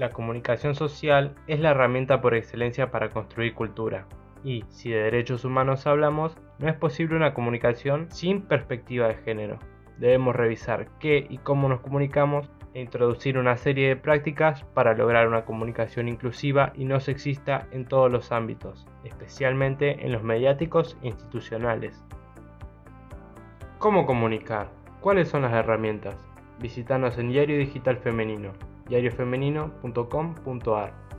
La comunicación social es la herramienta por excelencia para construir cultura. Y si de derechos humanos hablamos, no es posible una comunicación sin perspectiva de género. Debemos revisar qué y cómo nos comunicamos e introducir una serie de prácticas para lograr una comunicación inclusiva y no sexista en todos los ámbitos, especialmente en los mediáticos e institucionales. ¿Cómo comunicar? ¿Cuáles son las herramientas? Visítanos en Diario Digital Femenino, diariofemenino.com.ar.